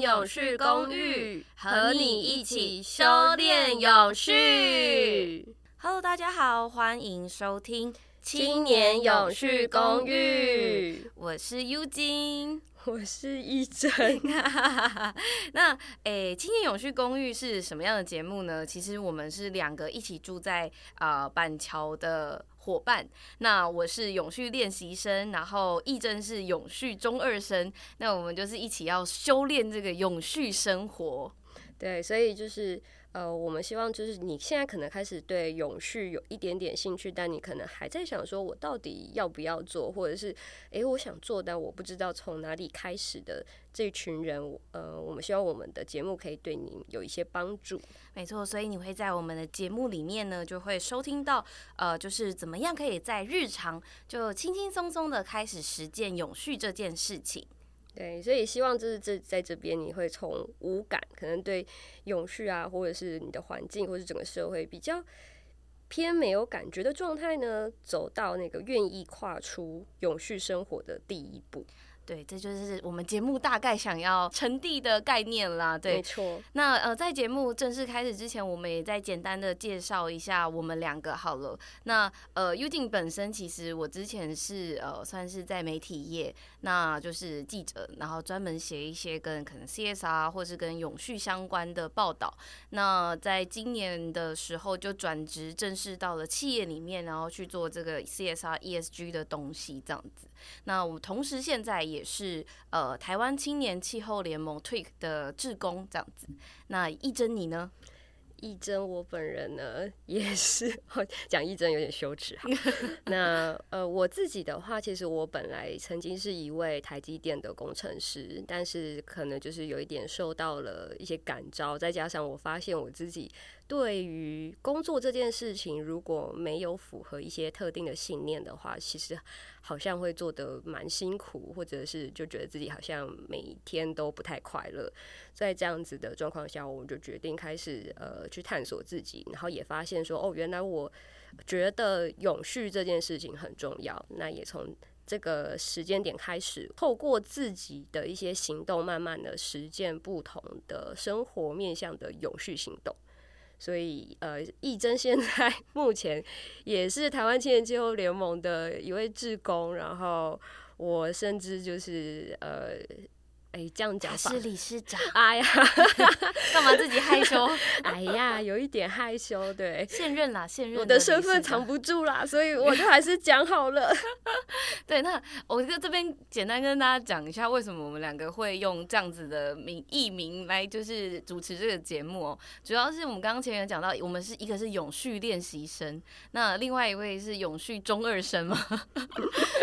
永续公寓，和你一起修炼永续。Hello，大家好，欢迎收听青年永续公寓，我是 U 金。我是一真，那诶，青年永续公寓是什么样的节目呢？其实我们是两个一起住在啊板桥的伙伴。那我是永续练习生，然后义珍是永续中二生。那我们就是一起要修炼这个永续生活。对，所以就是。呃，我们希望就是你现在可能开始对永续有一点点兴趣，但你可能还在想说，我到底要不要做，或者是，诶，我想做，但我不知道从哪里开始的这群人，呃，我们希望我们的节目可以对你有一些帮助。没错，所以你会在我们的节目里面呢，就会收听到，呃，就是怎么样可以在日常就轻轻松松的开始实践永续这件事情。对，所以希望就是这在这边你会从无感，可能对永续啊，或者是你的环境，或是整个社会比较偏没有感觉的状态呢，走到那个愿意跨出永续生活的第一步。对，这就是我们节目大概想要传递的概念啦。对，没错。那呃，在节目正式开始之前，我们也再简单的介绍一下我们两个好了。那呃，U 静本身其实我之前是呃，算是在媒体业，那就是记者，然后专门写一些跟可能 CSR 或是跟永续相关的报道。那在今年的时候就转职，正式到了企业里面，然后去做这个 CSR ESG 的东西，这样子。那我们同时现在也是呃台湾青年气候联盟 Tweak 的志工这样子。那一珍你呢？一珍我本人呢 也是 讲一珍有点羞耻哈。那呃我自己的话，其实我本来曾经是一位台积电的工程师，但是可能就是有一点受到了一些感召，再加上我发现我自己。对于工作这件事情，如果没有符合一些特定的信念的话，其实好像会做得蛮辛苦，或者是就觉得自己好像每天都不太快乐。在这样子的状况下，我就决定开始呃去探索自己，然后也发现说，哦，原来我觉得永续这件事情很重要。那也从这个时间点开始，透过自己的一些行动，慢慢的实践不同的生活面向的永续行动。所以，呃，义珍现在 目前也是台湾青年气候联盟的一位志工，然后我甚至就是呃。哎，这样讲是理事长。哎呀，干嘛自己害羞？哎呀，有一点害羞。对，现任啦，现任。我的身份藏不住啦，所以我就 还是讲好了。对，那我就这边简单跟大家讲一下，为什么我们两个会用这样子的名艺名来就是主持这个节目哦。主要是我们刚刚前面讲到，我们是一个是永续练习生，那另外一位是永续中二生嘛。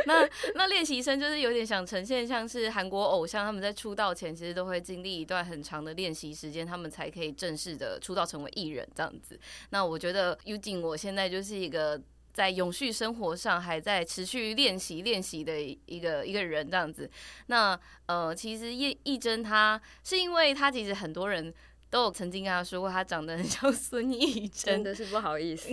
那那练习生就是有点想呈现像是韩国偶像他们在。出道前其实都会经历一段很长的练习时间，他们才可以正式的出道成为艺人这样子。那我觉得 U 景我现在就是一个在永续生活上还在持续练习练习的一个一个人这样子。那呃，其实叶艺珍他是因为他其实很多人。都有曾经跟他说过，他长得很像孙艺珍，真的是不好意思，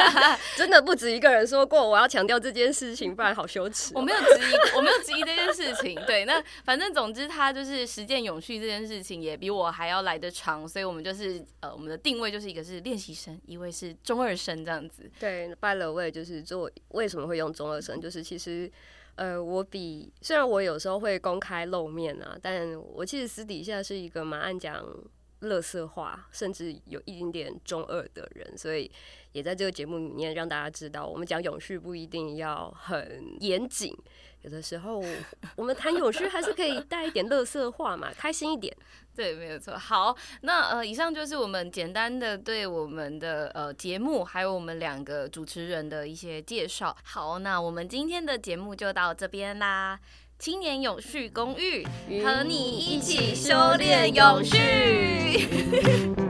真的不止一个人说过。我要强调这件事情，不然好羞耻。我没有质疑，我没有质疑这件事情。对，那反正总之他就是实践永续这件事情，也比我还要来得长。所以我们就是呃，我们的定位就是一个是练习生，一位是中二生这样子。对，by the way，就是做为什么会用中二生，就是其实呃，我比虽然我有时候会公开露面啊，但我其实私底下是一个蛮爱讲。乐色化，甚至有一点点中二的人，所以也在这个节目里面让大家知道，我们讲永续不一定要很严谨，有的时候 我们谈永续还是可以带一点乐色化嘛，开心一点。对，没有错。好，那呃，以上就是我们简单的对我们的呃节目，还有我们两个主持人的一些介绍。好，那我们今天的节目就到这边啦。青年永续公寓，和你一起修炼永续。